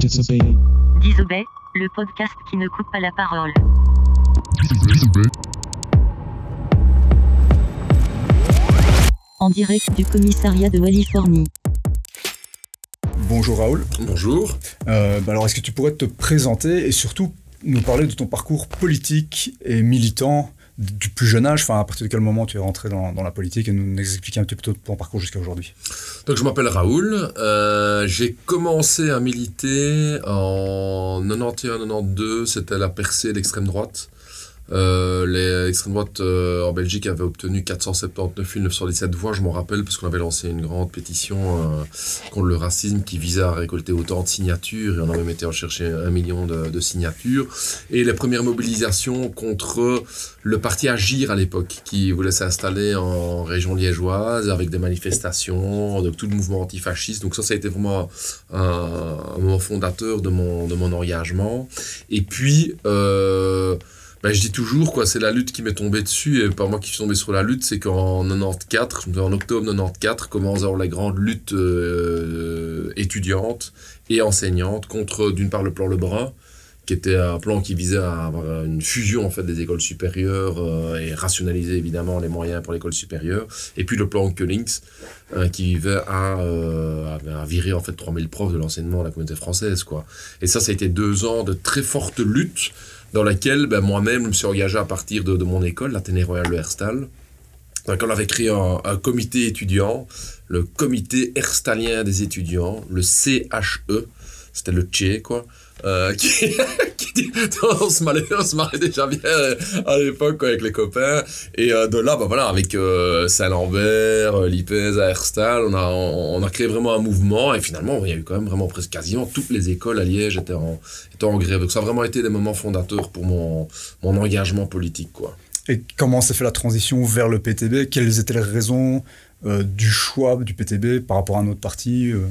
Disobey, le podcast qui ne coupe pas la parole. En direct du commissariat de Californie. Bonjour Raoul. Bonjour. Euh, bah alors, est-ce que tu pourrais te présenter et surtout nous parler de ton parcours politique et militant du plus jeune âge, enfin à partir de quel moment tu es rentré dans, la politique et nous expliquer un petit peu ton parcours jusqu'à aujourd'hui. Donc je m'appelle Raoul, euh, j'ai commencé à militer en 91-92, c'était la percée d'extrême droite. Euh, les extrêmes droite euh, en Belgique avaient obtenu 479 917 voix, je m'en rappelle, parce qu'on avait lancé une grande pétition euh, contre le racisme qui visait à récolter autant de signatures, et on a même été en chercher un million de, signatures. Et les premières mobilisations contre le parti Agir à l'époque, qui voulait s'installer en région liégeoise avec des manifestations, de tout le mouvement antifasciste. Donc ça, ça a été vraiment un, un moment fondateur de mon, de mon engagement. Et puis... Euh, ben, je dis toujours, quoi, c'est la lutte qui m'est tombée dessus, et pas moi qui suis tombé sur la lutte, c'est qu'en 94, en octobre 94, commence alors la grande lutte euh, étudiante et enseignante contre, d'une part, le plan Lebrun, qui était un plan qui visait à avoir une fusion en fait des écoles supérieures euh, et rationaliser évidemment les moyens pour l'école supérieure et puis le plan Cullings euh, qui visait à, euh, à, virer en fait 3000 profs de l'enseignement de la communauté française quoi. Et ça ça a été deux ans de très forte lutte dans laquelle ben, moi-même je me suis engagé à partir de, mon école l'Athénée Royal de Herstal. Laquelle on avait créé un, comité étudiant le comité herstalien des étudiants le CHE c'était le Tché quoi euh, qui, on, se marrait, on se marrait déjà bien euh, à l'époque avec les copains. Et euh, de là bah voilà avec euh, Saint-Lambert Lipez à Herstal on a on, on, a créé vraiment un mouvement. Et finalement il y a eu quand même vraiment presque quasiment toutes les écoles à Liège étaient en étaient en grève. Donc ça a vraiment été des moments fondateurs pour mon mon engagement politique quoi. Et comment s'est fait la transition vers le PTB quelles étaient les raisons euh, du choix du PTB par rapport à un autre parti euh...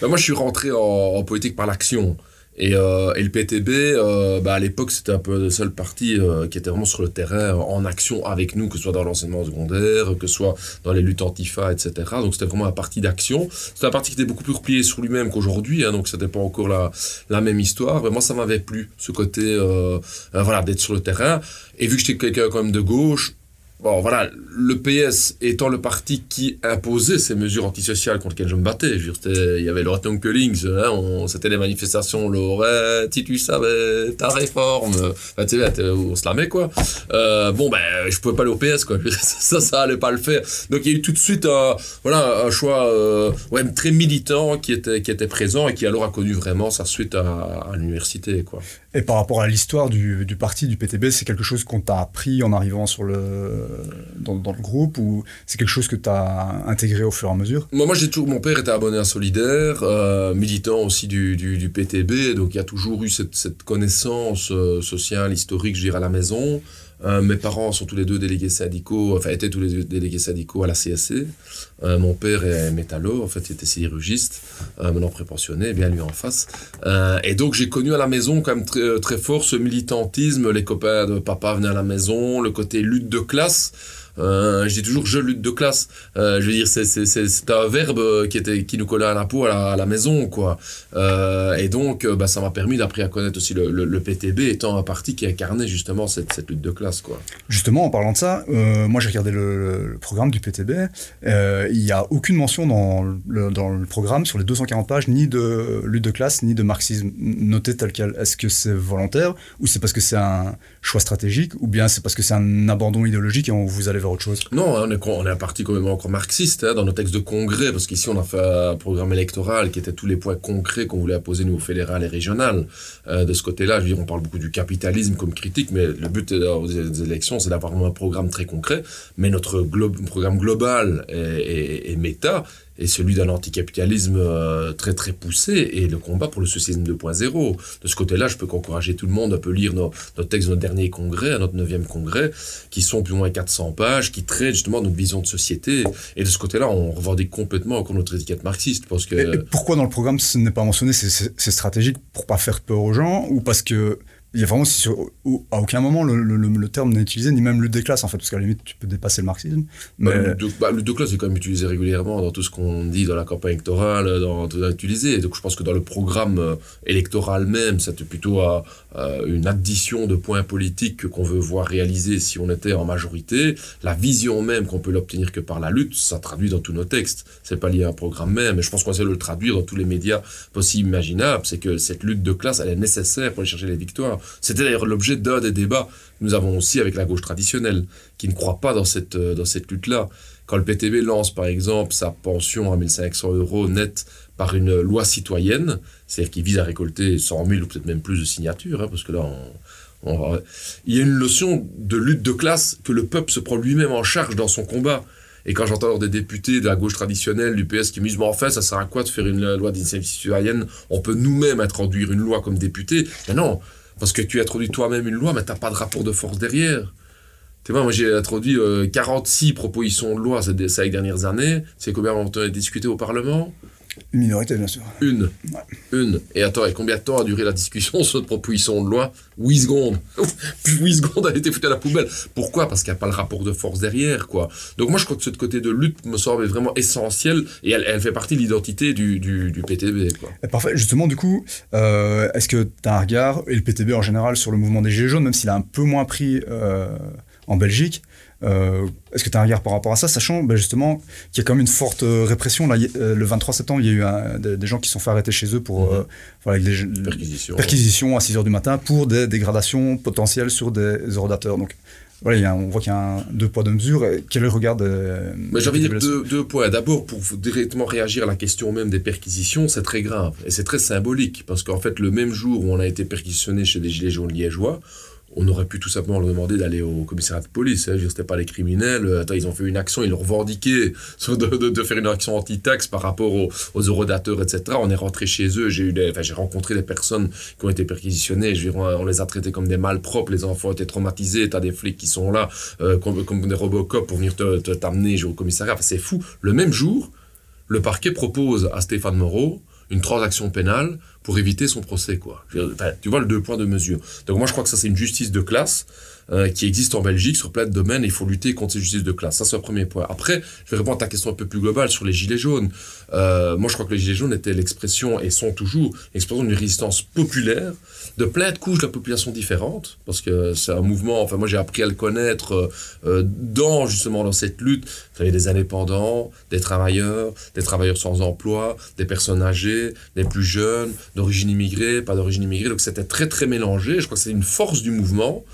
bah, moi je suis rentré en, en politique par l'action et, euh, et, le PTB, euh, bah à l'époque, c'était un peu le seul parti euh, qui était vraiment sur le terrain, en action avec nous, que ce soit dans l'enseignement secondaire, que ce soit dans les luttes antifa, etc. Donc c'était vraiment un parti d'action. C'était un parti qui était beaucoup plus replié sur lui-même qu'aujourd'hui, hein, donc c'était pas encore la, la même histoire. Mais moi, ça m'avait plu, ce côté, euh, voilà, d'être sur le terrain. Et vu que j'étais quelqu'un quand même de gauche, Bon, voilà, le PS étant le parti qui imposait ces mesures antisociales contre lesquelles je me battais, je il y avait le Return Cullings, hein, c'était les manifestations, on l'aurait, si tu savais, ta réforme, enfin, tu sais, on se la met, quoi. Euh, bon, ben, je pouvais pas aller au PS, quoi, ça, ça allait pas le faire. Donc, il y a eu tout de suite un, voilà, un choix, euh, ouais, très militant qui était, qui était présent et qui alors a connu vraiment sa suite à, à l'université, quoi. Et par rapport à l'histoire du, du parti, du PTB, c'est quelque chose qu'on t'a appris en arrivant sur le dans, dans, le groupe ou c'est quelque chose que tu as intégré au fur et à mesure? Moi, j'ai toujours mon père était abonné à Solidaire, euh, militant aussi du, du, PTB, donc il y a toujours eu cette, connaissance euh, sociale, historique, je dirais, à la maison. Euh, mes parents sont tous les deux délégués syndicaux, enfin étaient tous les deux délégués syndicaux à la CSC. Euh, mon père est métallo, en fait, il était sidérurgiste, euh, maintenant prépensionné, bien lui en face. Euh, et donc j'ai connu à la maison quand même très, très fort ce militantisme. Les copains de papa venaient à la maison, le côté lutte de classe. Euh, je dis toujours je lutte de classe. Euh, je veux dire, c'est un verbe qui, était, qui nous collait à la peau à la, maison, quoi. Euh, et donc, bah, ça m'a permis d'après à connaître aussi le, PTB étant un parti qui incarnait justement cette, lutte de classe, quoi. Justement, en parlant de ça, euh, moi j'ai regardé le, programme du PTB. Euh, il n'y a aucune mention dans le, dans le programme sur les 240 pages ni de lutte de classe ni de marxisme noté tel quel. Est-ce que c'est volontaire ou c'est parce que c'est un choix stratégique ou bien c'est parce que c'est un abandon idéologique et on vous allez vers autre chose? Non, on est, on est un parti quand même encore marxiste hein, dans nos textes de congrès, parce qu'ici on a fait un programme électoral qui était tous les points concrets qu'on voulait apposer nous au fédéral et régional. Euh, de ce côté-là, je veux dire, on parle beaucoup du capitalisme comme critique, mais le but des élections, c'est d'avoir un programme très concret. Mais notre programme global et, et, méta, et celui d'un anticapitalisme euh, très très poussé et le combat pour le socialisme 2.0. De ce côté-là, je peux qu'encourager tout le monde à peut lire nos, textes de notre dernier congrès, à notre neuvième congrès, qui sont plus ou moins 400 pages, qui traitent justement notre vision de société. Et de ce côté-là, on revendique complètement encore notre étiquette marxiste. Parce que... Pourquoi dans le programme ce n'est pas mentionné C'est stratégique pour pas faire peur aux gens ou parce que il y a vraiment sur, à aucun moment le, le, le terme n'est utilisé, ni même lutte des classes en fait, parce qu'à la limite tu peux dépasser le marxisme. Mais... Bah, lutte, de, bah, lutte de classe est quand même utilisé régulièrement dans tout ce qu'on dit dans la campagne électorale, dans tout utilisé. Donc je pense que dans le programme euh, électoral même, c'est plutôt à, une addition de points politiques qu'on veut voir réaliser si on était en majorité. La vision même qu'on peut l'obtenir que par la lutte, ça traduit dans tous nos textes. C'est pas lié à un programme même, et je pense qu'on essaie de le traduire dans tous les médias possibles imaginables. C'est que cette lutte de classe, elle est nécessaire pour aller chercher les victoires. C'était d'ailleurs l'objet d'un des débats que nous avons aussi avec la gauche traditionnelle, qui ne croit pas dans cette, euh, dans cette lutte-là. Quand le PTB lance, par exemple, sa pension à 1500 euros net par une loi citoyenne, c'est-à-dire qui vise à récolter 100 000 ou peut-être même plus de signatures, hein, parce que là, il y a une notion de lutte de classe que le peuple se prend lui-même en charge dans son combat. Et quand j'entends des députés de la gauche traditionnelle, du PS, qui me disent, mais en fait, ça sert à quoi de faire une loi d'initiative citoyenne? On peut nous-mêmes introduire une loi comme député? Mais non, parce que tu introduis toi-même une loi, mais tu n'as pas de rapport de force derrière. Tu vois, moi j'ai introduit 46 euh, propositions de loi ces, ces dernières années. C'est combien on a discuté au Parlement? Une minorité, bien sûr. Une. Une. Et attends, et combien de temps a duré la discussion sur cette proposition de loi 8 secondes. Puis 8 secondes, elle a été foutue à la poubelle. Pourquoi? Parce qu'il n'y a pas le rapport de force derrière, quoi. Donc moi, je crois que ce côté de lutte me semble vraiment essentiel et elle, fait partie de l'identité du, du, PTB, quoi. parfait. Justement, du coup, euh, est-ce que tu as un regard, et le PTB en général, sur le mouvement des Gilets jaunes, même s'il a un peu moins pris euh, en Belgique euh, est-ce que tu as un regard par rapport à ça, sachant ben, justement qu'il y a quand même une forte euh, répression là, euh, Le 23 septembre, il y a eu des, gens qui sont fait arrêter chez eux pour avec des perquisitions. perquisitions à 6h du matin pour des dégradations potentielles sur des eurodateurs. Donc voilà, on voit qu'il y a un, deux poids, deux mesures. Quel est le regard de. J'ai envie de dire deux, deux points. D'abord, pour directement réagir à la question même des perquisitions, c'est très grave et c'est très symbolique parce qu'en fait, le même jour où on a été perquisitionné chez des Gilets jaunes liégeois, on aurait pu tout simplement leur demander d'aller au commissariat de police. Hein. C'était pas les criminels. Euh, ils ont fait une action, ils l'ont revendiqué de, faire une action anti-taxe par rapport aux, aux eurodateurs, etc. On est rentré chez eux. J'ai eu j'ai rencontré des personnes qui ont été perquisitionnées. On les a traités comme des malpropres. Les enfants étaient traumatisés. T'as des flics qui sont là, euh, comme, comme, des Robocop pour venir te, t'amener au commissariat. Enfin, c'est fou. Le même jour, le parquet propose à Stéphane Moreau une transaction pénale pour éviter son procès, quoi. tu vois le deux points de mesure. Donc moi, je crois que ça, c'est une justice de classe euh, qui existe en Belgique sur plein de domaines il faut lutter contre ces justices de classe. Ça, c'est le premier point. Après, je vais répondre à ta question un peu plus globale sur les gilets jaunes. Euh, moi, je crois que les gilets jaunes étaient l'expression, et sont toujours, l'expression d'une résistance populaire de plein de couches de la population différentes, parce que c'est un mouvement, enfin moi j'ai appris à le connaître euh, dans justement dans cette lutte. Vous avez des indépendants, des travailleurs, des travailleurs sans emploi, des personnes âgées, des plus jeunes, d'origine immigrée, pas d'origine immigrée. Donc c'était très très mélangé. Je crois que c'est une force du mouvement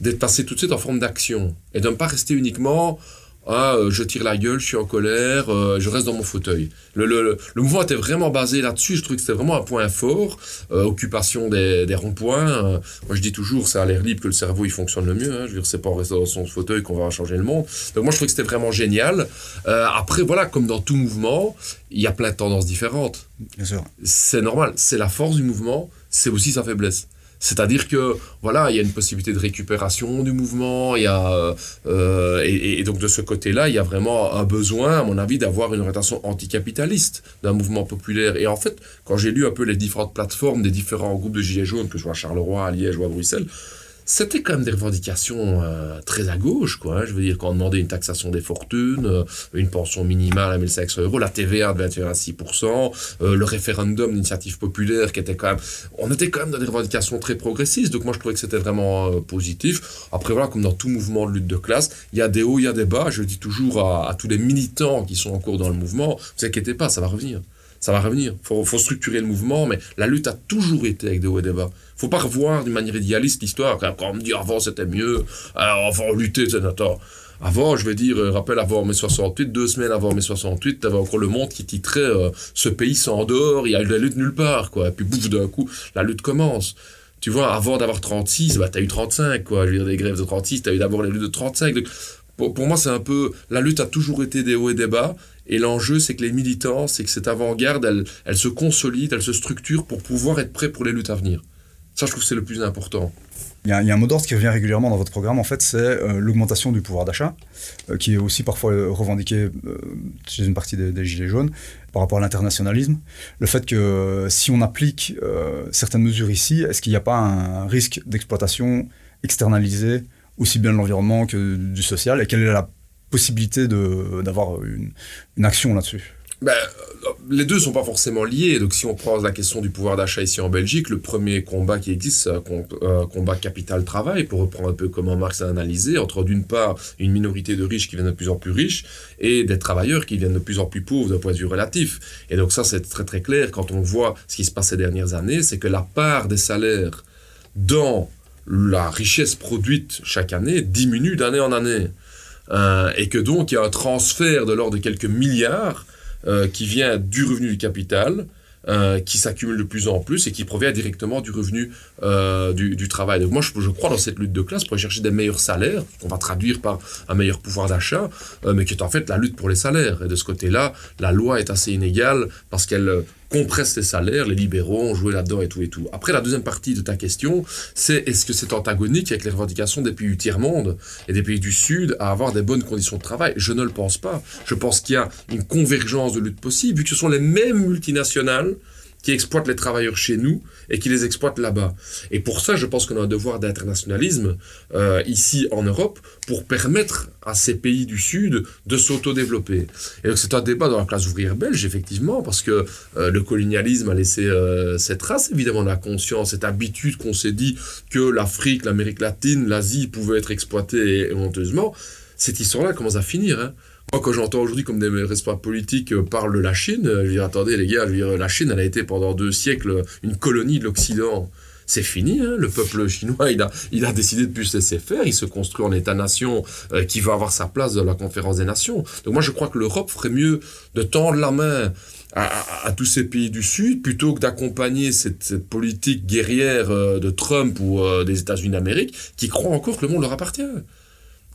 d'être passé tout de suite en forme d'action et de ne pas rester uniquement ah, euh, je tire la gueule, je suis en colère, euh, je reste dans mon fauteuil. Le, le, le, mouvement était vraiment basé là-dessus, je trouvais que c'était vraiment un point fort, euh, occupation des, des ronds-points. moi je dis toujours, c'est à l'air libre que le cerveau il fonctionne le mieux, hein. je veux dire, c'est pas en restant dans son fauteuil qu'on va changer le monde. Donc moi je trouvais que c'était vraiment génial. après voilà, comme dans tout mouvement, il y a plein de tendances différentes. Bien sûr. C'est normal, c'est la force du mouvement, c'est aussi sa faiblesse. C'est-à-dire que voilà, il y a une possibilité de récupération du mouvement, il y a euh, et, donc de ce côté-là, il y a vraiment un besoin, à mon avis, d'avoir une orientation anticapitaliste d'un mouvement populaire. Et en fait, quand j'ai lu un peu les différentes plateformes des différents groupes de gilets jaunes, que ce soit à Charleroi, à Liège ou à Bruxelles, c'était quand même des revendications euh, très à gauche, quoi. Hein. Je veux dire, quand on demandait une taxation des fortunes, euh, une pension minimale à 1500 euros, la TVA de 21 à 6%, euh, le référendum d'initiative populaire qui était quand même... On était quand même dans des revendications très progressistes, donc moi je trouvais que c'était vraiment positif. Après voilà, comme dans tout mouvement de lutte de classe, il y a des hauts, il y a des bas. Je dis toujours à, tous les militants qui sont encore dans le mouvement, ne vous inquiétez pas, ça va revenir ça va revenir. Il faut, structurer le mouvement, mais la lutte a toujours été avec des hauts et des bas. Faut pas revoir d'une manière idéaliste l'histoire. Quand on me dit avant c'était mieux, avant lutter, attends. Avant, je vais dire, euh, rappelle avant mai 68, deux semaines avant mai 68, t'avais encore le monde qui titrait euh, Ce pays s'endort, il y a eu la lutte nulle part, quoi. Et puis bouf, d'un coup, la lutte commence. Tu vois, avant d'avoir 36, bah, t'as eu 35, quoi. Je veux dire, des grèves de 36, t'as eu d'abord les luttes de 35. pour, pour moi, c'est un peu. La lutte a toujours été des hauts et des bas. Et l'enjeu, c'est que les militants, c'est que cette avant-garde, elle, elle, se consolide, elle se structure pour pouvoir être prêt pour les luttes à venir. Ça, je trouve que c'est le plus important. Il y, a, un mot d'ordre qui revient régulièrement dans votre programme, en fait, c'est euh, l'augmentation du pouvoir d'achat, euh, qui est aussi parfois euh, revendiqué chez une partie des, Gilets jaunes par rapport à l'internationalisme. Le fait que si on applique certaines mesures ici, est-ce qu'il n'y a pas un risque d'exploitation externalisée, aussi bien de l'environnement que du social, et quelle est la possibilité d'avoir une, une action là-dessus? Ben, les deux sont pas forcément liés. Donc, si on prend la question du pouvoir d'achat ici en Belgique, le premier combat qui existe, c'est un combat capital-travail, pour reprendre un peu comment Marx a analysé, entre d'une part une minorité de riches qui viennent de plus en plus riches et des travailleurs qui viennent de plus en plus pauvres d'un point de vue relatif. Et donc, ça, c'est très très clair quand on voit ce qui se passe ces dernières années, c'est que la part des salaires dans la richesse produite chaque année diminue d'année en année. Euh, et que donc, il y a un transfert de l'ordre de quelques milliards euh, qui vient du revenu du capital, euh, qui s'accumule de plus en plus et qui provient directement du revenu euh, du, travail. Donc moi, je, je, crois dans cette lutte de classe pour chercher des meilleurs salaires, qu'on va traduire par un meilleur pouvoir d'achat, mais qui est en fait la lutte pour les salaires. Et de ce côté-là, la loi est assez inégale parce qu'elle compresse les salaires, les libéraux ont joué là-dedans et tout et tout. Après, la deuxième partie de ta question, c'est est-ce que c'est antagonique avec les revendications des pays du tiers-monde et des pays du Sud à avoir des bonnes conditions de travail? Je ne le pense pas. Je pense qu'il y a une convergence de lutte possible, vu que ce sont les mêmes multinationales qui exploitent les travailleurs chez nous et qui les exploitent là-bas. Et pour ça, je pense qu'on a un devoir d'internationalisme euh, ici en Europe pour permettre à ces pays du Sud de s'autodévelopper. Et donc c'est un débat dans la classe ouvrière belge, effectivement, parce que euh, le colonialisme a laissé euh, cette trace, évidemment, dans la conscience, cette habitude qu'on s'est dit que l'Afrique, l'Amérique latine, l'Asie pouvaient être exploitées honteusement. Cette histoire-là commence à finir. Hein. Moi, quand j'entends aujourd'hui comme des responsables politiques euh, parlent de la Chine, je veux dire, attendez les gars, je la Chine, elle a été pendant deux siècles une colonie de l'Occident. C'est fini, hein, le peuple chinois, il a, décidé de plus laisser faire, il se construit en État-nation euh, qui va avoir sa place dans la conférence des nations. Donc moi, je crois que l'Europe ferait mieux de tendre la main à, tous ces pays du Sud plutôt que d'accompagner cette, politique guerrière euh, de Trump ou des États-Unis d'Amérique qui croient encore que le monde leur appartient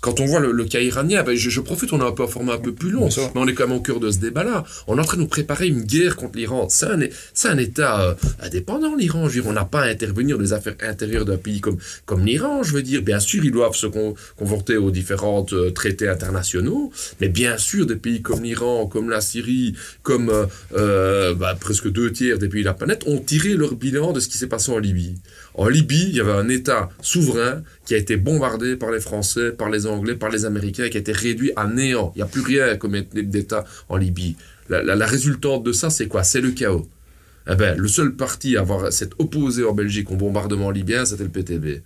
quand on voit le, cas iranien, ben, je, profite, on a un peu un format un peu plus long, mais on est quand même au cœur de ce débat-là. On est en train de nous préparer une guerre contre l'Iran. C'est un, un, État euh, indépendant, l'Iran. Je veux dire, on n'a pas à intervenir dans les affaires intérieures d'un pays comme, comme l'Iran. Je veux dire, bien sûr, ils doivent se conforter aux différents euh, traités internationaux, mais bien sûr, des pays comme l'Iran, comme la Syrie, comme euh, bah, presque deux tiers des pays de la planète ont tiré leur bilan de ce qui s'est passé en Libye. En Libye, il y avait un État souverain qui a été bombardé par les Français, par les Anglais, par les Américains, qui a été réduit à néant. Il n'y a plus rien comme d'État en Libye. La, résultante de ça, c'est quoi? C'est le chaos. Eh ben, le seul parti à avoir s'être opposé en Belgique au bombardement libyen, c'était le PTB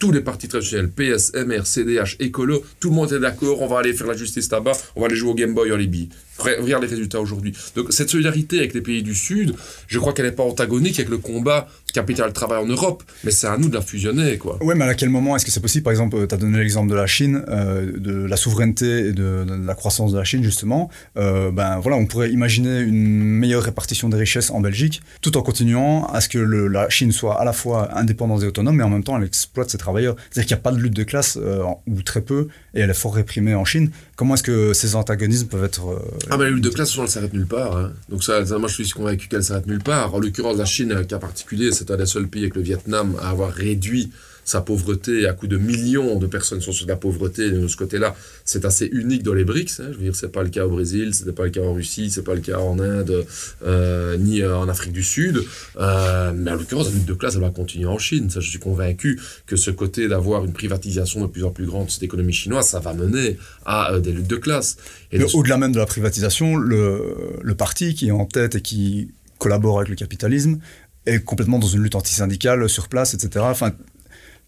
tous les partis traditionnels, PS, MR, CDH, Écolo, tout le monde est d'accord, on va aller faire la justice là-bas, on va aller jouer au Game Boy en Libye. Regarde les résultats aujourd'hui. Donc cette solidarité avec les pays du Sud, je crois qu'elle n'est pas antagonique avec le combat capital-travail en Europe, mais c'est à nous de la fusionner. quoi. Oui, mais à quel moment est-ce que c'est possible? Par exemple, tu as donné l'exemple de la Chine, euh, de la souveraineté et de, la croissance de la Chine, justement. Euh, ben voilà, on pourrait imaginer une meilleure répartition des richesses en Belgique, tout en continuant à ce que la Chine soit à la fois indépendante et autonome, mais en même temps, elle exploite ses travailleurs. C'est-à-dire qu'il n'y a pas de lutte de classe, euh, ou très peu, et elle est fort réprimée en Chine. Comment est-ce que ces antagonismes peuvent être... Ah ben la lutte de classe, elle s'arrête nulle part. Hein. Donc ça, moi je suis convaincu qu'elle s'arrête nulle part. En l'occurrence, la Chine, un cas particulier, c'est un des seuls pays avec le Vietnam à avoir réduit sa pauvreté à coup de millions de personnes sont sur la pauvreté. de ce côté-là, c'est assez unique dans les BRICS. Hein. Je veux dire, c'est pas le cas au Brésil, c'était pas le cas en Russie, c'est pas le cas en Inde, euh, ni euh, en Afrique du Sud. Euh, mais en l'occurrence, la lutte de classe, elle va continuer en Chine. Ça, je suis convaincu que ce côté d'avoir une privatisation de plus en plus grande de cette économie chinoise, ça va mener à des luttes de classe. Et au-delà même de la privatisation, le, le parti qui est en tête et qui collabore avec le capitalisme est complètement dans une lutte antisyndicale sur place, etc. Enfin,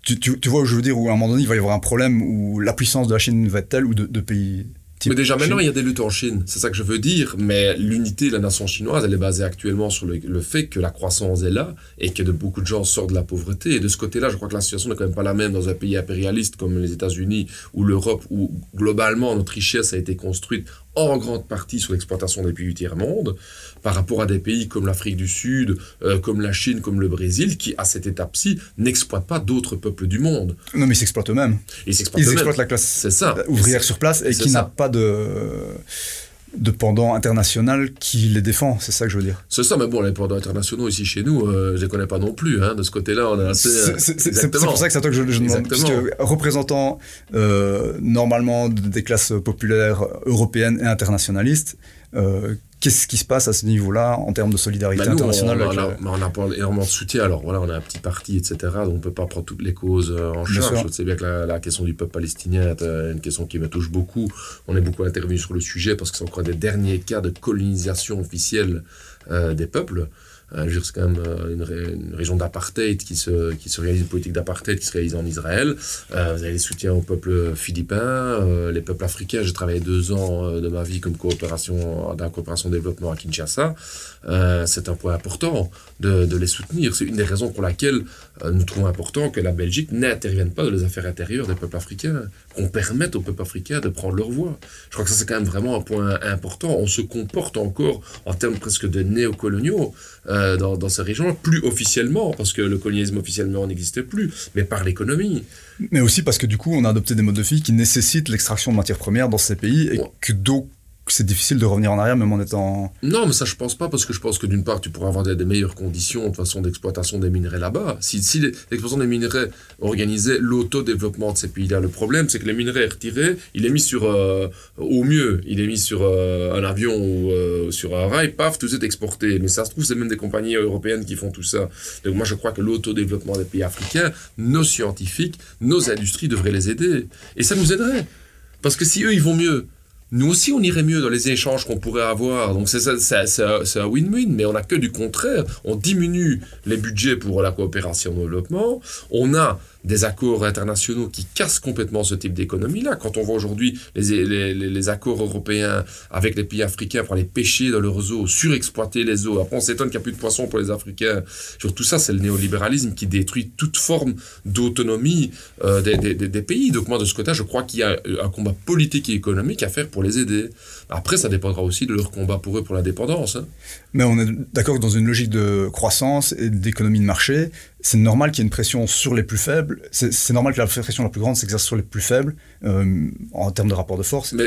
tu, tu, vois où je veux dire, où à un moment donné, il va y avoir un problème où la puissance de la Chine va être telle ou de, pays. Mais déjà maintenant, il y a des luttes en Chine, c'est ça que je veux dire. Mais l'unité de la nation chinoise, elle est basée actuellement sur le, le, fait que la croissance est là et que de beaucoup de gens sortent de la pauvreté. Et de ce côté-là, je crois que la situation n'est quand même pas la même dans un pays impérialiste comme les États-Unis ou l'Europe, où globalement notre richesse a été construite en grande partie sur l'exploitation des pays du tiers-monde, par rapport à des pays comme l'Afrique du Sud, euh, comme la Chine, comme le Brésil, qui, à cette étape-ci, n'exploitent pas d'autres peuples du monde. Non, mais ils s'exploitent eux-mêmes. Ils s'exploitent, la classe ça. ouvrière sur place et qui n'a pas de de pendant international qui les défend, c'est ça que je veux dire. C'est ça, mais bon, les pendants internationaux ici chez nous, je je les connais pas non plus. Hein. De ce côté-là, on est assez. C'est pour ça que c'est toi que je, je demande. Puisque représentant normalement des classes populaires européennes et internationalistes, Qu'est-ce qui se passe à ce niveau-là en termes de solidarité bah, internationale on, on, a, on, énormément de soutien. Alors voilà, on a un petit parti, etc. Donc on ne peut pas prendre toutes les causes euh, en charge. Je sais bien que la, question du peuple palestinien est euh, une question qui me touche beaucoup. On est beaucoup intervenu sur le sujet parce que c'est encore des derniers cas de colonisation officielle euh, des peuples. Euh, c'est quand même euh, une, région d'apartheid qui se, qui se réalise, une politique d'apartheid qui se réalise en Israël. Euh, vous avez les soutiens au peuple philippin, les peuples africains. J'ai travaillé deux ans de ma vie comme coopération, dans la coopération développement à Kinshasa. C'est un point important de, de les soutenir. C'est une des raisons pour laquelle nous trouvons important que la Belgique n'intervienne pas dans les affaires intérieures des peuples africains, qu'on permette aux peuples africains de prendre leur voix. Je crois que ça, c'est quand même vraiment un point important. On se comporte encore en termes presque de néocoloniaux. Euh, dans, ces régions, plus officiellement, parce que le colonialisme officiellement n'existe plus, mais par l'économie. Mais aussi parce que du coup, on a adopté des modes de vie qui nécessitent l'extraction de matières premières dans ces pays et que donc c'est difficile de revenir en arrière même en étant... Non, mais ça je pense pas, parce que je pense que d'une part, tu pourrais avoir des, meilleures conditions de façon d'exploitation des minerais là-bas. Si, si l'exploitation des minerais organisait l'autodéveloppement de ces pays-là, le problème c'est que les minerais retirés, il est mis sur, euh, au mieux, il est mis sur euh, un avion ou euh, sur un rail, paf, tout est exporté. Mais ça se trouve, c'est même des compagnies européennes qui font tout ça. Donc moi je crois que l'autodéveloppement des pays africains, nos scientifiques, nos industries devraient les aider. Et ça nous aiderait. Parce que si eux, ils vont mieux, nous aussi, on irait mieux dans les échanges qu'on pourrait avoir. Donc, c'est un win-win, mais on n'a que du contraire. On diminue les budgets pour la coopération au développement. On a des accords internationaux qui cassent complètement ce type d'économie-là. Quand on voit aujourd'hui les, les, accords européens avec les pays africains pour aller pêcher dans leurs eaux, surexploiter les eaux, après on s'étonne qu'il n'y a plus de poissons pour les Africains. Sur tout ça, c'est le néolibéralisme qui détruit toute forme d'autonomie euh, des, des, pays. Donc moi, de ce côté, je crois qu'il y a un combat politique et économique à faire pour les aider. Après, ça dépendra aussi de leur combat pour eux pour l'indépendance. Hein. Mais on est d'accord que dans une logique de croissance et d'économie de marché, c'est normal qu'il y ait une pression sur les plus faibles. C'est normal que la pression la plus grande s'exerce sur les plus faibles euh, en termes de rapport de force. Mais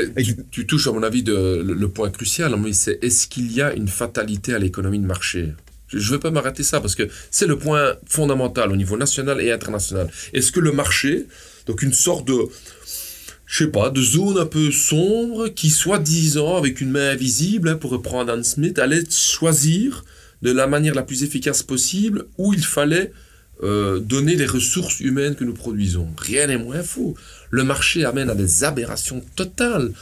tu, touches, à mon avis, de, le, point crucial. C'est est-ce qu'il y a une fatalité à l'économie de marché? Je ne veux pas m'arrêter ça parce que c'est le point fondamental au niveau national et international. Est-ce que le marché, donc une sorte de, je sais pas, de zone un peu sombre qui, soi-disant, avec une main invisible, hein, pour reprendre Adam Smith, allait choisir de la manière la plus efficace possible où il fallait euh, donner les ressources humaines que nous produisons. Rien n'est moins faux. Le marché amène à des aberrations totales.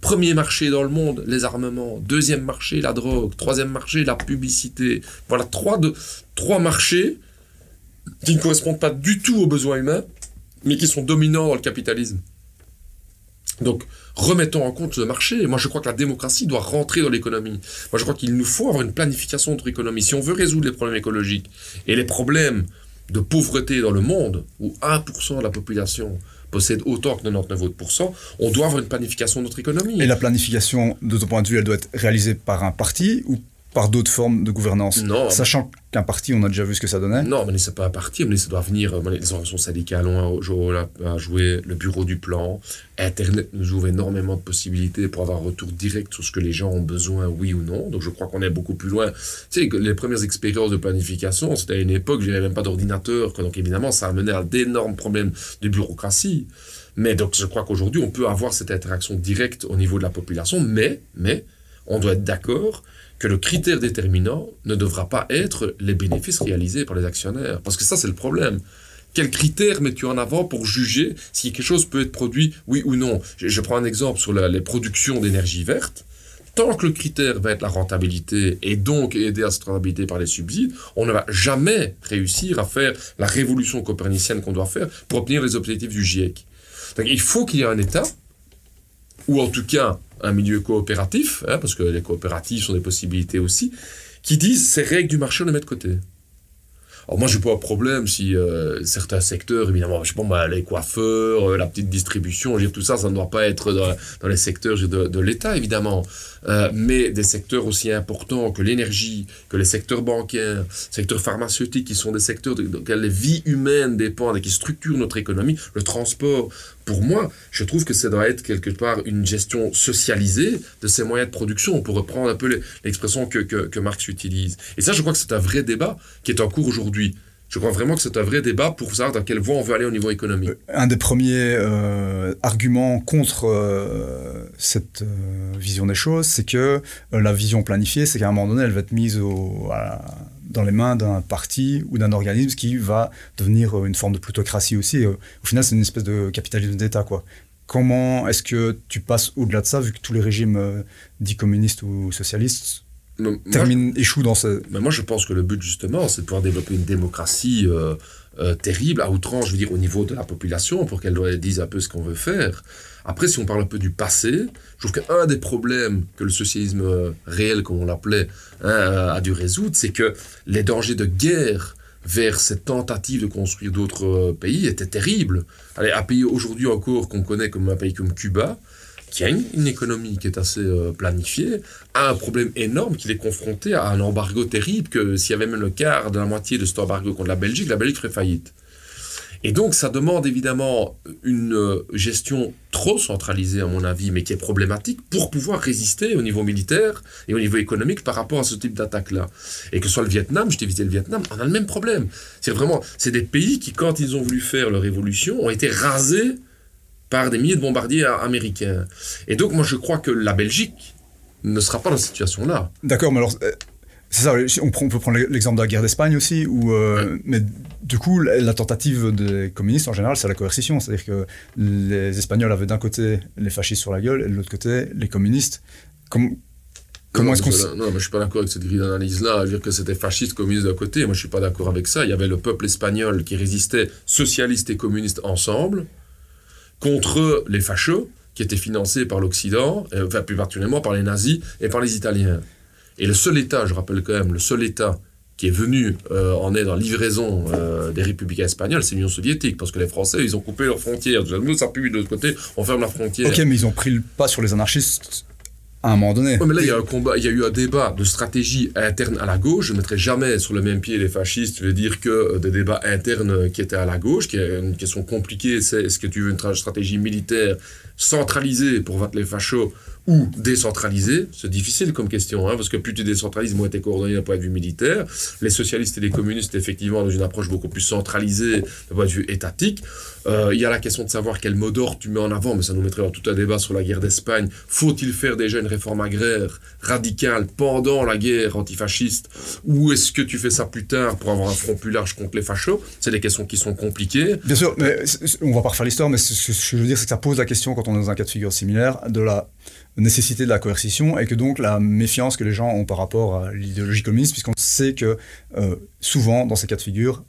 premier marché dans le monde, les armements. Deuxième marché, la drogue. Troisième marché, la publicité. Voilà trois, de, trois marchés qui ne correspondent pas du tout aux besoins humains, mais qui sont dominants dans le capitalisme. Donc, remettons en compte le marché. Moi, je crois que la démocratie doit rentrer dans l'économie. Moi, je crois qu'il nous faut avoir une planification de notre économie. Si on veut résoudre les problèmes écologiques et les problèmes de pauvreté dans le monde, où 1% de la population possède autant que 99 autres on doit avoir une planification de notre économie. Et la planification, de ton point de vue, elle doit être réalisée par un parti ou par d'autres formes de gouvernance. Non. Sachant qu'un parti, on a déjà vu ce que ça donnait. Non, mais c'est pas un parti, mais ça doit venir. Les organisations syndicales ont joué le bureau du plan. Internet nous ouvre énormément de possibilités pour avoir un retour direct sur ce que les gens ont besoin, oui ou non. Donc je crois qu'on est beaucoup plus loin. Tu sais, les premières expériences de planification, c'était à une époque où il n'y avait même pas d'ordinateur. Donc évidemment, ça a mené à d'énormes problèmes de bureaucratie. Mais donc je crois qu'aujourd'hui, on peut avoir cette interaction directe au niveau de la population, mais, mais on doit être d'accord que le critère déterminant ne devra pas être les bénéfices réalisés par les actionnaires. Parce que ça, c'est le problème. Quel critère mets-tu en avant pour juger si quelque chose peut être produit, oui ou non? Je, prends un exemple sur les productions d'énergie verte. Tant que le critère va être la rentabilité et donc aider à cette rentabilité par les subsides, on ne va jamais réussir à faire la révolution copernicienne qu'on doit faire pour obtenir les objectifs du GIEC. Donc il faut qu'il y ait un État, ou en tout cas un milieu coopératif, hein, parce que les coopératives sont des possibilités aussi, qui disent ces règles du marché, on les met de côté. Alors moi, je n'ai pas de problème si euh, certains secteurs, évidemment, je sais pas, les coiffeurs, euh, la petite distribution, tout ça, ça ne doit pas être dans, les secteurs de, l'État, évidemment. Euh, mais des secteurs aussi importants que l'énergie, que les secteurs bancaires, secteurs pharmaceutiques, qui sont des secteurs de, les vies humaines dépendent et qui structurent notre économie, le transport, pour moi, je trouve que ça doit être quelque part une gestion socialisée de ces moyens de production, pour reprendre un peu l'expression que, que, Marx utilise. Et ça, je crois que c'est un vrai débat qui est en cours aujourd'hui. Je crois vraiment que c'est un vrai débat pour savoir dans quelle voie on veut aller au niveau économique. Euh, un des premiers euh, arguments contre euh, cette vision des choses, c'est que la vision planifiée, c'est qu'à un moment donné, elle va être mise au, dans les mains d'un parti ou d'un organisme qui va devenir une forme de plutocratie aussi. Au final, c'est une espèce de capitalisme d'État, quoi. Comment est-ce que tu passes au-delà de ça, vu que tous les régimes dits communistes ou socialistes termine, échoue dans ce... Mais moi, je pense que le but, justement, c'est de pouvoir développer une démocratie euh, euh, terrible, à outrance, je veux dire, au niveau de la population, pour qu'elle dise un peu ce qu'on veut faire. Après, si on parle un peu du passé, je trouve qu'un des problèmes que le socialisme euh, réel, comme on l'appelait, hein, a dû résoudre, c'est que les dangers de guerre vers cette tentative de construire d'autres pays étaient terribles. Allez, un pays aujourd'hui encore qu'on connaît comme un pays comme Cuba, qui a une, économie qui est assez euh, planifiée, a un problème énorme qu'il est confronté à un embargo terrible, que s'il y avait même le quart de la moitié de cet embargo contre la Belgique, la Belgique ferait faillite. Et donc ça demande évidemment une euh, gestion trop centralisée à mon avis, mais qui est problématique pour pouvoir résister au niveau militaire et au niveau économique par rapport à ce type d'attaque-là. Et que ce soit le Vietnam, je t'ai visité le Vietnam, on a le même problème. C'est vraiment, c'est des pays qui, quand ils ont voulu faire leur révolution, ont été rasés par des milliers de bombardiers américains. Et donc, moi, je crois que la Belgique ne sera pas dans cette situation-là. D'accord, mais alors, euh, c'est ça, on, peut prendre l'exemple de la guerre d'Espagne aussi, où, euh, mais du coup, la tentative des communistes en général, c'est la coercition. C'est-à-dire que les Espagnols avaient d'un côté les fascistes sur la gueule et de l'autre côté les communistes. comment est-ce qu'on. Non, mais je suis pas d'accord avec cette grille d'analyse-là, à dire que c'était fasciste, communiste d'un côté. Moi, je suis pas d'accord avec ça. Il y avait le peuple espagnol qui résistait, socialiste et communiste ensemble contre les fachos qui étaient financés par l'Occident, enfin plus particulièrement par les nazis et par les Italiens. Et le seul État, je rappelle quand même, le seul État qui est venu euh, en aide en livraison euh, des républicains espagnols, c'est l'Union soviétique, parce que les Français, ils ont coupé leurs frontières. Nous, ça pue de l'autre côté, on ferme la frontière. Ok, mais ils ont pris le pas sur les anarchistes à un moment donné. mais là, il y a un combat, il y a eu un débat de stratégie interne à la gauche. Je ne mettrai jamais sur le même pied les fascistes. Je veux dire que euh, des débats internes qui étaient à la gauche, qui est une question compliquée, c'est est-ce que tu veux une stratégie militaire centralisée pour battre les fachos ou décentralisé C'est difficile comme question, hein, parce que plus tu décentralises, moins tu es coordonné d'un point de vue militaire. Les socialistes et les communistes, effectivement, dans une approche beaucoup plus centralisée d'un point de vue étatique. Euh, il y a la question de savoir quel mot d'ordre tu mets en avant, mais ça nous mettrait dans tout un débat sur la guerre d'Espagne. Faut-il faire déjà une réforme agraire radicale pendant la guerre antifasciste? Ou est-ce que tu fais ça plus tard pour avoir un front plus large contre les fachos? C'est des questions qui sont compliquées. Bien sûr, mais on va pas refaire l'histoire, mais ce que je veux dire, c'est que ça pose la question, quand on est dans un cas de figure similaire, de la nécessité de la coercition et que donc la méfiance que les gens ont par rapport à l'idéologie communiste, puisqu'on sait que euh, souvent, dans ces cas de figure,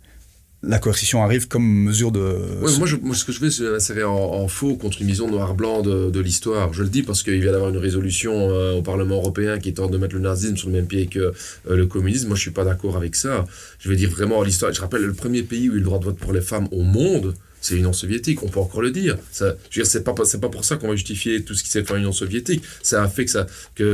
la coercition arrive comme mesure de... moi, ce que je fais, c'est insérer en, faux contre une vision noir-blanc de, l'histoire. Je le dis parce qu'il vient d'avoir une résolution euh, au Parlement européen qui tente de mettre le nazisme sur le même pied que euh, le communisme. Moi, je suis pas d'accord avec ça. Je vais dire vraiment l'histoire. Je rappelle, le premier pays où il y a le droit de vote pour les femmes au monde, c'est l'Union soviétique, on peut encore le dire. Ça, je veux dire, c'est pas, pour ça qu'on va justifier tout ce qui s'est fait en Union soviétique. C'est un fait que ça,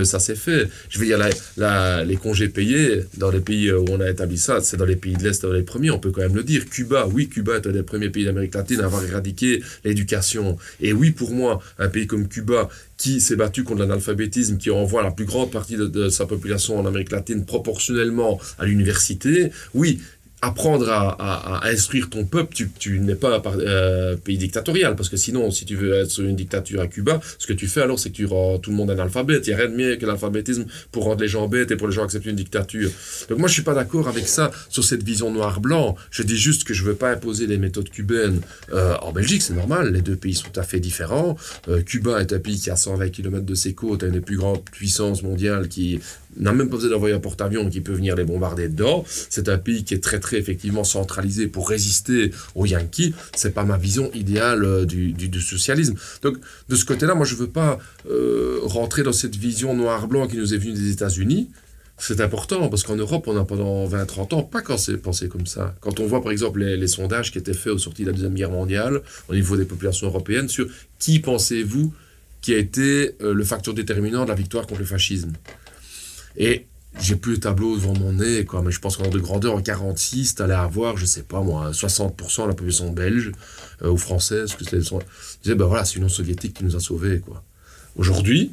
ça s'est fait. Je veux dire, la, les congés payés dans les pays où on a établi ça, c'est dans les pays de l'Est, dans les premiers, on peut quand même le dire. Cuba, oui, Cuba est un des premiers pays d'Amérique latine à avoir éradiqué l'éducation. Et oui, pour moi, un pays comme Cuba, qui s'est battu contre l'analphabétisme, qui envoie la plus grande partie de, sa population en Amérique latine proportionnellement à l'université, oui, apprendre à, instruire ton peuple, tu, n'es pas un euh, pays dictatorial, parce que sinon, si tu veux être une dictature à Cuba, ce que tu fais alors, c'est que tu rends tout le monde analphabète. Il n'y a rien de mieux que l'alphabétisme pour rendre les gens bêtes et pour les gens accepter une dictature. Donc moi, je suis pas d'accord avec ça, sur cette vision noir-blanc. Je dis juste que je veux pas imposer les méthodes cubaines euh, en Belgique, c'est normal, les deux pays sont tout à fait différents. Euh, Cuba est un pays qui a 120 km de ses côtes, une des plus grandes puissances mondiales qui n'a même pas besoin d'envoyer un porte-avions qui peut venir les bombarder dedans. C'est un pays qui est très très effectivement centralisé pour résister aux Yankees. C'est pas ma vision idéale euh, du, du, socialisme. Donc de ce côté-là, moi je veux pas euh, rentrer dans cette vision noir-blanc qui nous est venue des États-Unis. C'est important parce qu'en Europe, on a pendant 20-30 ans pas pensé comme ça. Quand on voit par exemple les, sondages qui étaient faits au sorti de la Deuxième Guerre mondiale au niveau des populations européennes sur qui pensez-vous qui a été euh, le facteur déterminant de la victoire contre le fascisme? Et j'ai plus le tableau devant mon nez, quoi, mais je pense qu'en de grandeur, en 46, tu allais avoir, je sais pas moi, 60% de la population belge euh, ou française, que c'était. disais, ben voilà, c'est l'Union soviétique qui nous a sauvés, quoi. Aujourd'hui,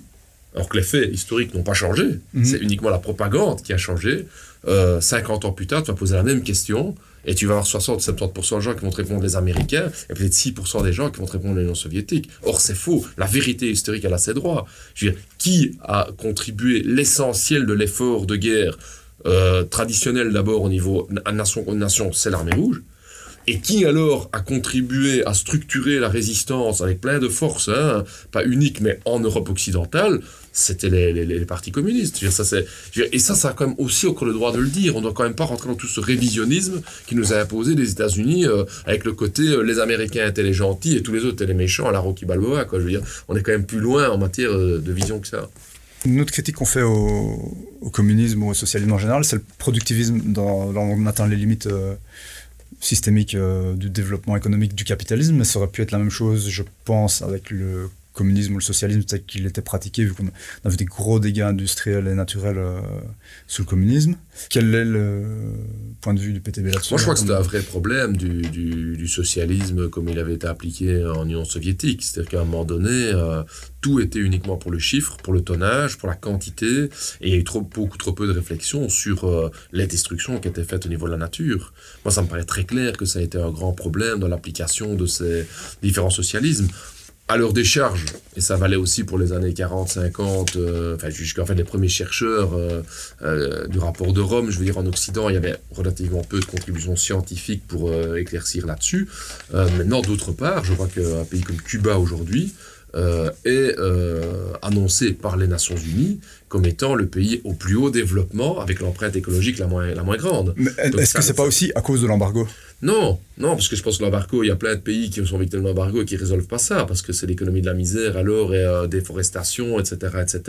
alors que les faits historiques n'ont pas changé, Mhm. c'est uniquement la propagande qui a changé. Euh, 50 ans plus tard, tu vas poser la même question et tu vas avoir 60-70% des gens qui vont te répondre les Américains et peut-être 6% des gens qui vont te répondre l'Union soviétique. Or, c'est faux. La vérité historique, elle a ses droits. Je veux dire, qui a contribué l'essentiel de l'effort de guerre euh, traditionnel d'abord au niveau na- nation contre nation, c'est l'armée rouge. Et qui alors a contribué à structurer la résistance avec plein de forces, hein, pas unique mais en Europe occidentale, c'était les, les- partis communistes. Ça, et ça, ça a quand même aussi encore le droit de le dire. On doit quand même pas rentrer dans tout ce révisionnisme qui nous a imposé les États-Unis euh, avec le côté euh, les Américains étaient les gentils et tous les autres étaient les méchants à la Rocky Balboa. Quoi. Je veux dire, on est quand même plus loin en matière euh, de vision que ça. Une autre critique qu'on fait au, communisme ou au socialisme en général, c'est le productivisme dans, dans- on atteint les limites systémiques du développement économique du capitalisme, ça aurait pu être la même chose, je pense, avec le communisme ou le socialisme tel qu'il était pratiqué, vu qu'on a vu des gros dégâts industriels et naturels euh, sous le communisme. Quel est le point de vue du PTB là-dessus Moi, je crois que c'était un vrai problème du, du- du socialisme comme il avait été appliqué en Union soviétique. C'est-à-dire qu'à un moment donné, euh, tout était uniquement pour le chiffre, pour le tonnage, pour la quantité, et il y a eu trop, beaucoup trop peu de réflexion sur euh, les destructions qui étaient faites au niveau de la nature. Moi, ça me paraît très clair que ça a été un grand problème dans l'application de ces différents socialismes. À leur décharge, et ça valait aussi pour les années 40, 50, euh, enfin jusqu'en fait les premiers chercheurs euh, euh, du rapport de Rome, je veux dire en Occident, il y avait relativement peu de contributions scientifiques pour euh, éclaircir là-dessus. Maintenant, d'autre part, je crois qu'un pays comme Cuba aujourd'hui est annoncé par les Nations Unies comme étant le pays au plus haut développement avec l'empreinte écologique la moins, la moins grande. Est-ce que c'est pas aussi à cause de l'embargo? Non, non, parce que je pense que l'embargo, il y a plein de pays qui sont victimes de l'embargo et qui ne résolvent pas ça, parce que c'est l'économie de la misère alors et euh, déforestation, etc., etc.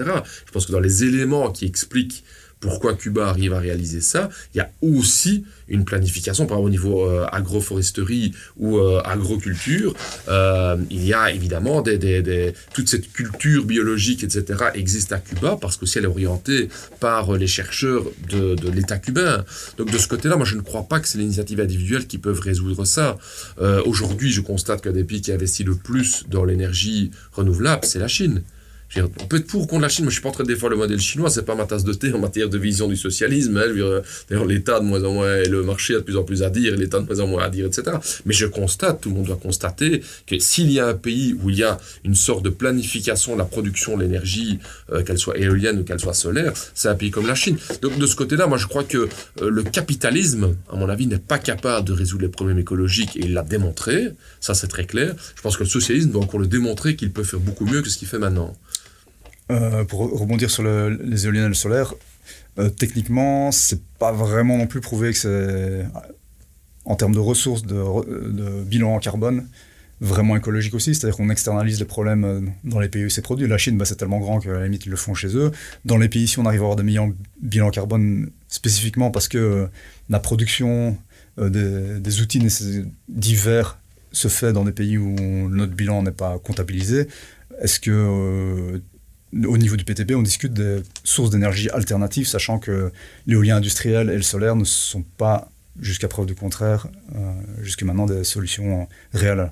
Je pense que dans les éléments qui expliquent pourquoi Cuba arrive à réaliser ça, il y a aussi une planification, par exemple au niveau euh, agroforesterie ou euh, agroculture, euh, il y a évidemment toute cette culture biologique, etc., existe à Cuba parce qu'aussi elle est orientée par les chercheurs de, l'État cubain. Donc de ce côté-là, moi je ne crois pas que c'est l'initiative individuelle qui peuvent résoudre ça. Aujourd'hui, je constate qu'un des pays qui investit le plus dans l'énergie renouvelable, c'est la Chine. On peut être pour ou contre la Chine, moi je suis pas en train de défendre le modèle chinois, c'est pas ma tasse de thé en matière de vision du socialisme. hein. D'ailleurs, l'État de moins en moins, et le marché a de plus en plus à dire, l'État de moins en moins à dire, etc. Mais je constate, tout le monde doit constater, que s'il y a un pays où il y a une sorte de planification de la production de l'énergie, euh, qu'elle soit éolienne ou qu'elle soit solaire, c'est un pays comme la Chine. Donc de ce côté-là, moi je crois que euh, le capitalisme, à mon avis, n'est pas capable de résoudre les problèmes écologiques, et il l'a démontré, ça c'est très clair. Je pense que le socialisme doit encore le démontrer qu'il peut faire beaucoup mieux que ce qu'il fait maintenant. Euh, pour rebondir sur le- les éoliennes et le solaire, euh, techniquement, c'est pas vraiment non plus prouvé que c'est, en termes de ressources, de, bilan en carbone, vraiment écologique aussi. C'est-à-dire qu'on externalise les problèmes euh, dans les pays où c'est produit. La Chine, bah, c'est tellement grand qu'à la limite, ils le font chez eux. Dans les pays ici, on arrive à avoir des meilleurs bilans carbone spécifiquement parce que euh, la production euh, des, outils divers se fait dans des pays où notre bilan n'est pas comptabilisé. Est-ce que euh, au niveau du PTP, on discute des sources d'énergie alternatives, sachant que l'éolien industriel et le solaire ne sont pas, jusqu'à preuve du contraire, euh, jusque maintenant des solutions réelles.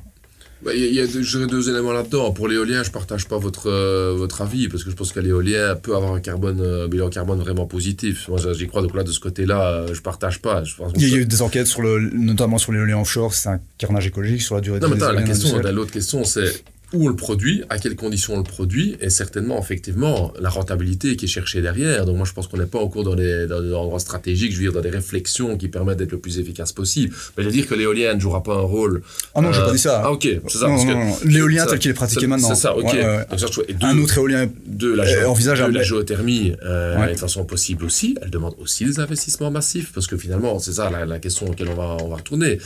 Bah, Il y a, il y a deux, éléments là-dedans. Pour l'éolien, je partage pas votre, euh, votre avis, parce que je pense que l'éolien peut avoir un carbone, euh, bilan carbone vraiment positif. Moi, j'y crois, donc là, de ce côté-là, euh, je partage pas. Je pense Il y a eu des enquêtes, sur le, notamment sur l'éolien offshore, c'est un carnage écologique sur la durée de Non, mais vie des attends, la question, l'autre question, c'est où on le produit, à quelles conditions on le produit, et certainement, effectivement, la rentabilité qui est cherchée derrière. Donc moi, je pense qu'on n'est pas encore dans des, dans des endroits stratégiques, je veux dire, dans des réflexions qui permettent d'être le plus efficace possible. Mais je veux dire que l'éolien ne jouera pas un rôle... Ah non, j'ai euh, pas dit ça. Ah ok, c'est ça. L'éolien tel qu'il est pratiqué maintenant. C'est ça, ok. Ouais, ouais. Donc ça, Un deux- autre éolien de la, Euh, envisageable. la géothermie euh, Ouais. est de façon possible aussi. Elle demande aussi des investissements massifs parce que finalement, c'est ça la, la question auquel on va, on va retourner.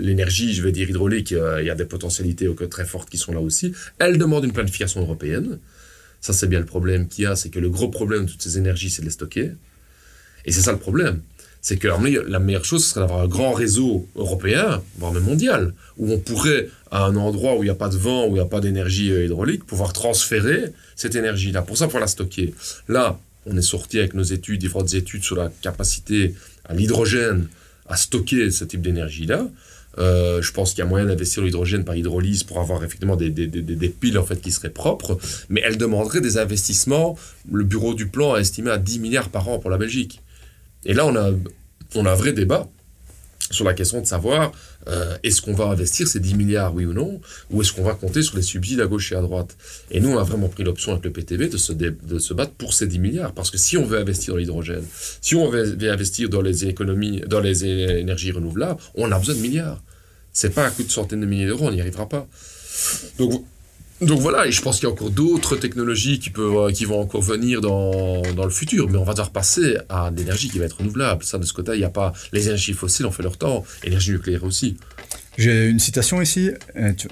L'énergie, je vais dire hydraulique, euh, il y a des potentialités très fortes qui sont là aussi. Elle demande une planification européenne. Ça, c'est bien le problème qu'il y a, c'est que le gros problème de toutes ces énergies, c'est de les stocker. Et c'est ça le problème. C'est que la meilleure chose, ce serait d'avoir un grand réseau européen, voire même mondial, où on pourrait, à un endroit où il n'y a pas de vent, où il n'y a pas d'énergie euh, hydraulique, pouvoir transférer cette énergie-là. Pour ça, il faut la stocker. Là, On est sorti avec nos études, différentes études sur la capacité à l'hydrogène à stocker ce type d'énergie-là. Euh, je pense qu'il y a moyen d'investir l'hydrogène par hydrolyse pour avoir effectivement des, des, des, des, piles en fait qui seraient propres, mais elle demanderait des investissements. Le bureau du plan a estimé à 10 milliards par an pour la Belgique. Et là, on a, on a un vrai débat sur la question de savoir euh, est-ce qu'on va investir ces 10 milliards, oui ou non, ou est-ce qu'on va compter sur les subsides à gauche et à droite? Et nous, on a vraiment pris l'option avec le se, de se battre pour ces 10 milliards, parce que si on veut investir dans l'hydrogène, si on veut investir dans les économies, dans les énergies renouvelables, on a besoin de milliards. C'est pas un coup de centaines de milliers d'euros, on n'y arrivera pas. Donc donc voilà, et je pense qu'il y a encore d'autres technologies qui, peuvent, euh, qui vont encore venir dans, le futur, mais on va devoir passer à l'énergie qui va être renouvelable. Ça, de ce côté, il n'y a pas. Les énergies fossiles ont fait leur temps, énergie nucléaire aussi. J'ai une citation ici,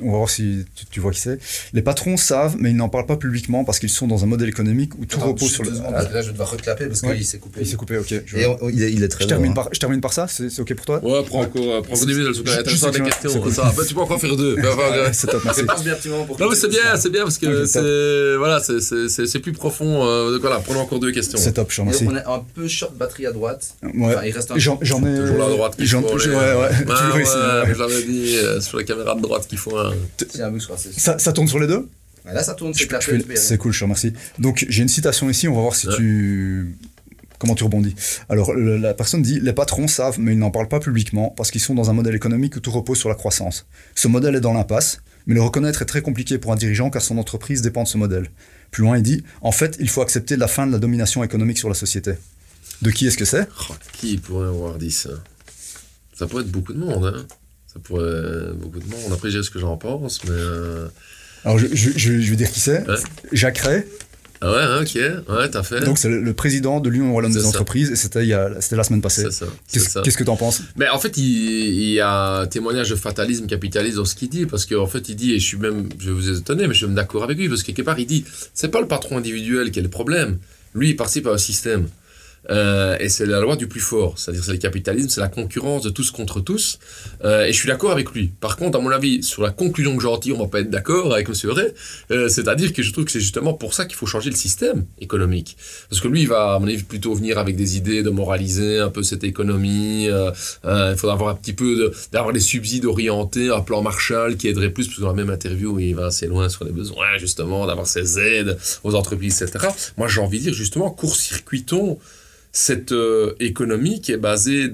on va voir si tu, vois qui c'est. Les patrons savent, mais ils n'en parlent pas publiquement parce qu'ils sont dans un modèle économique où tout repose sur le. Là, je dois reclaper parce qu'il s'est coupé. Il s'est coupé, ok. Je... Et il, est, très je termine, par, je termine par ça, c'est ok pour toi? Ouais, prends encore, prends 10 minutes, c'est intéressant des questions. Ça. Bah, tu peux encore faire deux. c'est top, merci. Non, mais c'est bien, c'est bien parce que c'est voilà, c'est plus profond. Euh, donc voilà, prenons encore deux questions. C'est top, je te remercie. On est un peu short batterie à droite. Ouais. Il reste un. J'en ai. Toujours la droite. J'en ai. Ouais, ouais. J'avais euh, sur la caméra de droite qu'il faut un. Ça, ça tourne sur les deux? Là, ça tourne, c'est C'est cool, je te remercie. Donc, j'ai une citation ici, on va voir si tu. Comment tu rebondis Alors, la personne dit Les patrons savent, mais ils n'en parlent pas publiquement parce qu'ils sont dans un modèle économique où tout repose sur la croissance. Ce modèle est dans l'impasse, mais le reconnaître est très compliqué pour un dirigeant car son entreprise dépend de ce modèle. Plus loin, il dit En fait, il faut accepter la fin de la domination économique sur la société. De qui est-ce que c'est? Oh, Qui pourrait avoir dit ça? Ça pourrait être beaucoup de monde, hein ça pourrait beaucoup de monde. Après, je ce que j'en pense, mais. Euh, Alors, je, je, je, vais dire qui c'est. Jacques Ray. Ah ouais, ok, ouais, t'as fait. Donc c'est le, président de l'Union Wallonne des entreprises et c'était la semaine passée. C'est ça. Qu'est-ce que t'en penses? Mais en fait, il, il, y a un témoignage de fatalisme capitaliste dans ce qu'il dit parce qu'en fait, il dit, et je suis même, je vais vous étonner, mais je suis même d'accord avec lui parce que quelque part, il dit, c'est pas le patron individuel qui est le problème. Lui, il participe à un système. Euh, et c'est la loi du plus fort, c'est-à-dire c'est le capitalisme, c'est la concurrence de tous contre tous. Euh, et je suis d'accord avec lui. Par contre, à mon avis, sur la conclusion que j'en tire, on va pas être d'accord avec M. Ray. Euh, c'est-à-dire que je trouve que c'est justement pour ça qu'il faut changer le système économique. Parce que lui, il va, à mon avis, plutôt venir avec des idées de moraliser un peu cette économie. il faudra avoir un petit peu d'avoir des subsides orientés, un plan Marshall qui aiderait plus, parce que dans la même interview, il va assez loin sur les besoins, justement, d'avoir ces aides aux entreprises, etc. Moi, j'ai envie de dire, justement, court-circuitons cette euh, économie qui est basée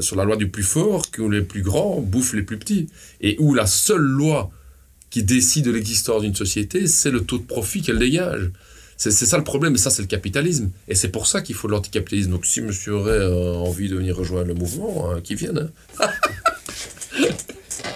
sur la loi du plus fort, que les plus grands bouffent les plus petits, et où la seule loi qui décide de l'existence d'une société, c'est le taux de profit qu'elle dégage. C'est ça le problème, et ça c'est le capitalisme. Et c'est pour ça qu'il faut l'anticapitalisme. Donc si monsieur aurait euh, envie de venir rejoindre le mouvement, hein, qu'il vienne. Hein.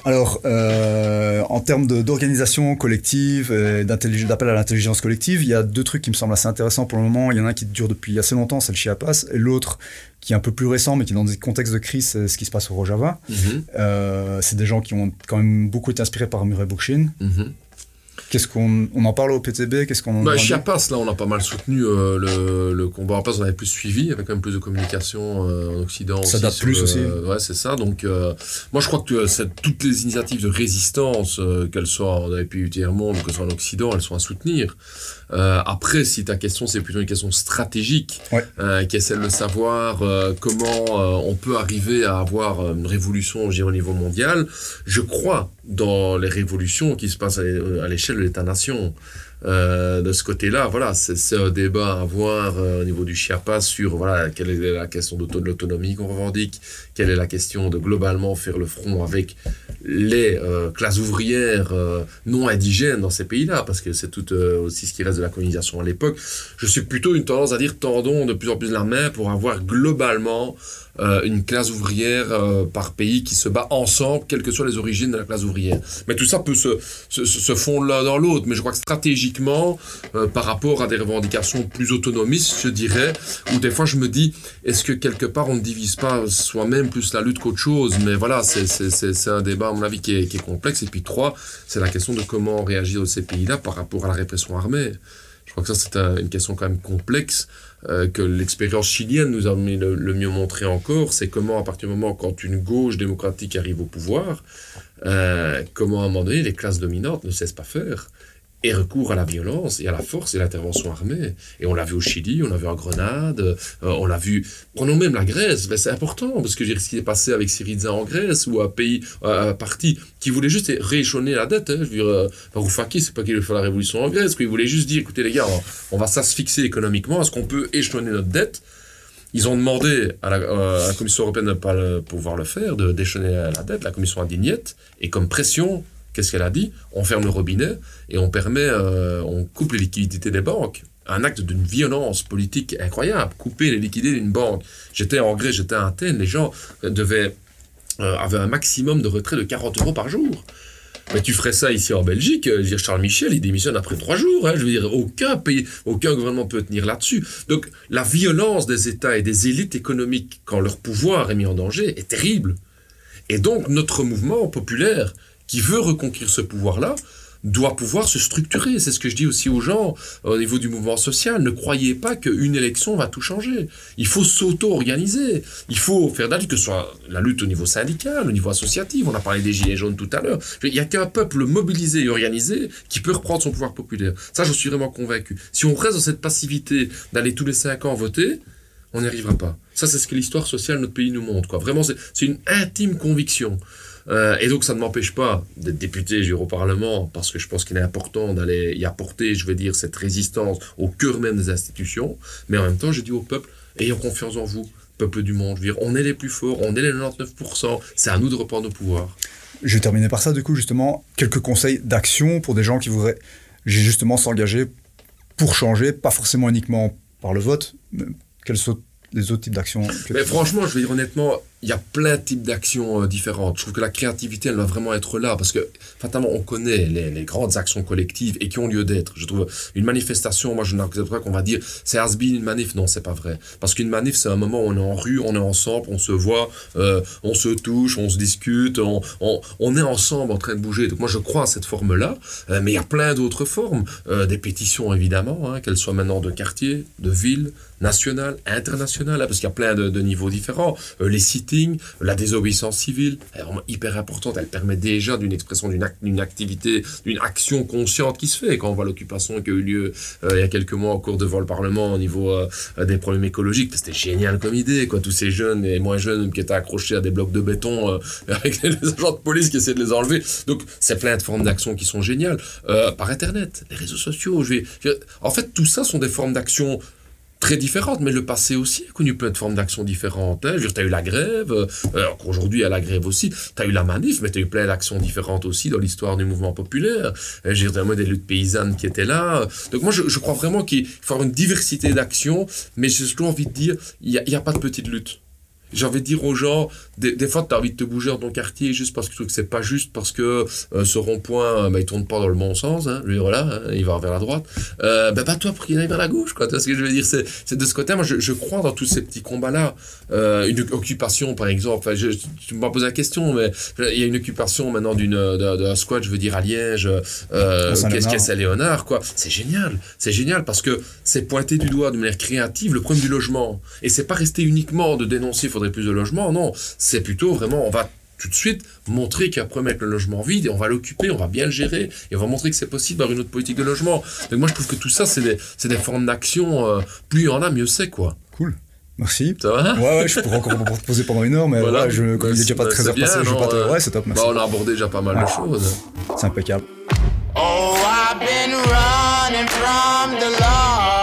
Alors, euh, en termes d'organisation collective, d'appel à l'intelligence collective, il y a deux trucs qui me semblent assez intéressants pour le moment. Il y en a un qui dure depuis assez longtemps, c'est le Chiapas, et l'autre qui est un peu plus récent, mais qui est dans des contextes de crise, c'est ce qui se passe au Rojava. Mm-hmm. Euh, c'est des gens qui ont quand même beaucoup été inspirés par Murray Bookchin. Mm-hmm. Qu'est-ce qu'on on en parle au PTB Qu'est-ce qu'on bah, Chiapas, là, on a pas mal soutenu euh, le, le, combat. Chiapas, on avait plus suivi, avec quand même plus de communication euh, en Occident. Ça date plus aussi. ouais, c'est ça. Donc, euh, moi, je crois que toutes les initiatives de résistance, qu'elles soient dans les pays du tiers-monde ou que ce soit en Occident, elles sont à soutenir. Euh, après, si ta question, c'est plutôt une question stratégique, euh, qui est celle de savoir euh, comment on peut arriver à avoir une révolution au niveau mondial, je crois dans les révolutions qui se passent à l'échelle de l'État-nation. Euh, de ce côté-là, voilà, c'est un débat à avoir euh, au niveau du Chiapas sur voilà, quelle est la question de l'autonomie qu'on revendique, quelle est la question de globalement faire le front avec les euh, classes ouvrières non indigènes dans ces pays-là, parce que c'est tout aussi ce qui reste de la colonisation à l'époque. Je suis plutôt une tendance à dire tendons de plus en plus la main pour avoir globalement euh, une classe ouvrière euh, par pays qui se bat ensemble, quelles que soient les origines de la classe ouvrière. Mais tout ça peut se, se, se fondre l'un dans l'autre. Mais je crois que stratégiquement, euh, par rapport à des revendications plus autonomistes, je dirais, où des fois je me dis, est-ce que quelque part on ne divise pas soi-même plus la lutte qu'autre chose? Mais voilà, c'est un débat, à mon avis, qui est, qui est complexe. Et puis trois, c'est la question de comment réagir dans ces pays-là par rapport à la répression armée. Je crois que ça, c'est une question quand même complexe. Euh, que l'expérience chilienne nous a le, mieux montré encore, c'est comment à partir du moment quand une gauche démocratique arrive au pouvoir, euh, comment à un moment donné les classes dominantes ne cessent pas faire et recours à la violence et à la force et l'intervention armée. Et on l'a vu au Chili, on l'a vu en Grenade, euh, on l'a vu. Prenons même la Grèce, c'est important parce que j'ai ce qui est passé avec Syriza en Grèce ou un pays, un parti qui voulait juste rééchelonner la dette. Hein, je veux dire, euh, c'est pas qu'il fait la révolution en Grèce, qu'il voulait juste dire écoutez les gars, on, va s'asphyxier économiquement, est-ce qu'on peut échelonner notre dette? Ils ont demandé à la, euh, Commission européenne de ne pas pouvoir le faire, de déchaîner la dette. La Commission a dit niet. Et comme pression, qu'est-ce qu'elle a dit? On ferme le robinet et on permet, euh, on coupe les liquidités des banques. Un acte d'une violence politique incroyable. Couper les liquidités d'une banque. J'étais en Grèce, j'étais à Athènes. Les gens devaient, euh, avaient un maximum de retrait de 40 euros par jour. Mais tu ferais ça ici en Belgique, euh, Charles Michel, il démissionne après trois jours. Hein, je veux dire, aucun pays, aucun gouvernement peut tenir là-dessus. Donc, la violence des États et des élites économiques, quand leur pouvoir est mis en danger, est terrible. Et donc, notre mouvement populaire, qui veut reconquérir ce pouvoir-là, doit pouvoir se structurer. C'est ce que je dis aussi aux gens euh, au niveau du mouvement social. Ne croyez pas qu'une élection va tout changer. Il faut s'auto-organiser. Il faut faire d'aller que ce soit la lutte au niveau syndical, au niveau associatif. On a parlé des Gilets jaunes tout à l'heure. Il n'y a qu'un peuple mobilisé et organisé qui peut reprendre son pouvoir populaire. Ça, je suis vraiment convaincu. Si on reste dans cette passivité d'aller tous les cinq ans voter, on n'y arrivera pas. Ça, c'est ce que l'histoire sociale de notre pays nous montre. Vraiment, c'est une intime conviction. Euh, et donc, ça ne m'empêche pas d'être député au Parlement, parce que je pense qu'il est important d'aller y apporter, je veux dire, cette résistance au cœur même des institutions. Mais en même temps, je dis au peuple, ayons confiance en vous, peuple du monde. Je veux dire, on est les plus forts, on est les 99%, c'est à nous de reprendre nos pouvoirs. Je vais terminer par ça, du coup, justement, quelques conseils d'action pour des gens qui voudraient justement s'engager pour changer, pas forcément uniquement par le vote. Quels sont les autres types d'actions Mais franchement, je vais dire honnêtement, il y a plein de types d'actions euh, différentes. Je trouve que la créativité, elle doit vraiment être là parce que, fatalement, on connaît les, grandes actions collectives et qui ont lieu d'être. Je trouve une manifestation, moi, je n'accepte pas qu'on va dire c'est has une manif. Non, c'est pas vrai. Parce qu'une manif, c'est un moment où on est en rue, on est ensemble, on se voit, euh, on se touche, on se discute, on, on, est ensemble en train de bouger. Donc, moi, je crois à cette forme-là. Euh, mais il y a plein d'autres formes. des pétitions, évidemment, hein, qu'elles soient maintenant de quartier, de ville, nationale, internationale, hein, parce qu'il y a plein de, niveaux différents. les sites la désobéissance civile, est vraiment hyper importante. Elle permet déjà d'une expression d'une activité, d'une action consciente qui se fait. Quand on voit l'occupation qui a eu lieu euh, il y a quelques mois au cours devant le Parlement au niveau euh, des problèmes écologiques, c'était génial comme idée. Quoi. Tous ces jeunes et moins jeunes qui étaient accrochés à des blocs de béton euh, avec les agents de police qui essaient de les enlever. Donc, c'est plein de formes d'action qui sont géniales. par Internet, les réseaux sociaux. Je vais... En fait, tout ça sont des formes d'action très différentes, mais le passé aussi a connu plein de formes d'action différentes. Hein. Tu as eu la grève, euh, aujourd'hui il y a la grève aussi, tu as eu la manif, mais tu as eu plein d'actions différentes aussi dans l'histoire du mouvement populaire. Euh, J'ai moi des luttes paysannes qui étaient là. Donc moi je, crois vraiment qu'il faut avoir une diversité d'actions, mais j'ai toujours envie de dire, il n'y a, pas de petite lutte. J'ai envie de dire aux gens, des, fois, tu as envie de te bouger dans ton quartier juste parce que tu trouves que c'est pas juste, parce que euh, ce rond-point, euh, bah, il tourne pas dans le bon sens. Hein, lui, voilà, hein, il va vers la droite. Euh, bah, toi, pour qu'il aille vers la gauche. Quoi, tu vois ce que je veux dire? C'est de ce côté. Moi, je, je, crois dans tous ces petits combats-là. Euh, une occupation, par exemple. Je, tu m'as posé la question, mais il y a une occupation maintenant d'une d'un squat, je veux dire, à Liège, euh, qu'est-ce qu'est Saint-Léonard, quoi. C'est génial. C'est génial parce que c'est pointer du doigt de manière créative le problème du logement. Et c'est pas rester uniquement de dénoncer faudrait plus de logements. Non, c'est plutôt vraiment, on va tout de suite montrer qu'il y a un problème avec le logement vide et on va l'occuper, on va bien le gérer et on va montrer que c'est possible d'avoir une autre politique de logement. Donc moi je trouve que tout ça c'est des, des, formes d'action, euh, plus il y en a mieux c'est quoi. Cool. Merci. Ça va? Ouais, ouais, je pourrais encore vous poser pendant une heure, mais voilà, je, comme il n'est déjà pas très heures passées, je vais pas te... Ouais, c'est top, merci. Bah, on a abordé déjà pas mal de choses. C'est impeccable. Oh, I've been running from the law.